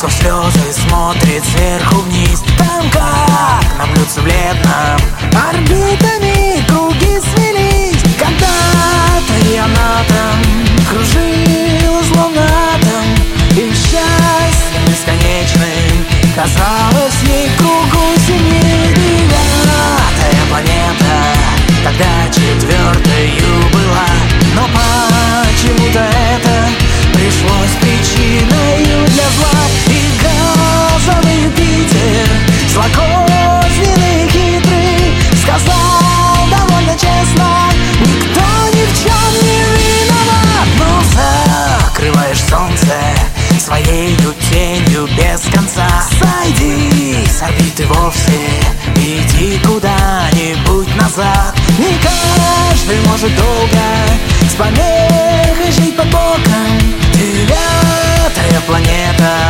сквозь слезы смотрит сверху вниз. Там как на блюдце бледном Орбитами своей тенью без конца. Сойди с орбиты вовсе, иди куда-нибудь назад. Не каждый может долго с помехой жить под боком. Девятая планета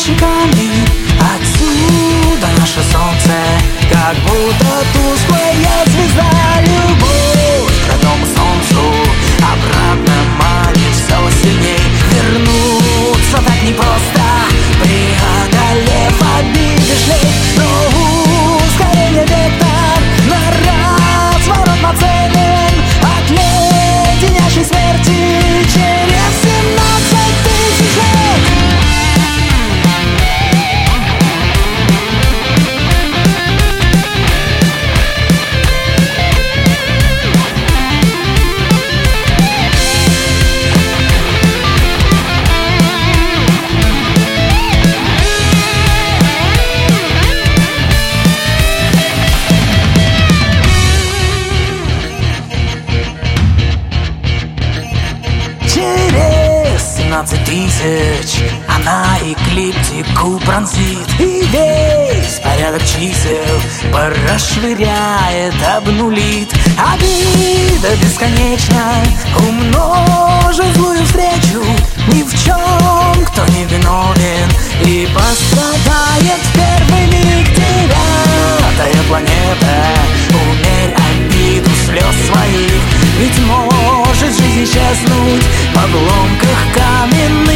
щеками Отсюда наше солнце Как будто тусклая 15 тысяч. Она эклиптику пронзит. И весь порядок чисел Порасшвыряет, обнулит. Обида бесконечна. Умножит злую встречу Ни в чем кто не виновен. И пострадает вперед заснуть в обломках каменных.